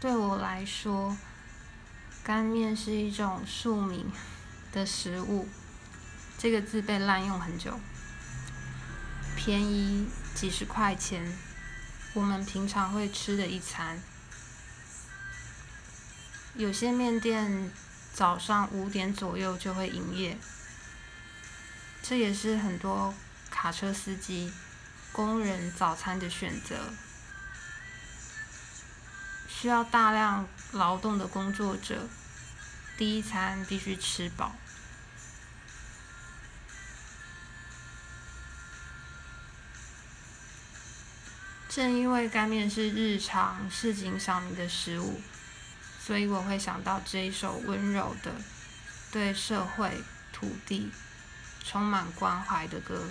对我来说，干面是一种庶民的食物，这个字被滥用很久。便宜几十块钱，我们平常会吃的一餐。有些面店早上五点左右就会营业，这也是很多卡车司机、工人早餐的选择。需要大量劳动的工作者，第一餐必须吃饱。正因为干面是日常市井小民的食物，所以我会想到这一首温柔的、对社会、土地充满关怀的歌。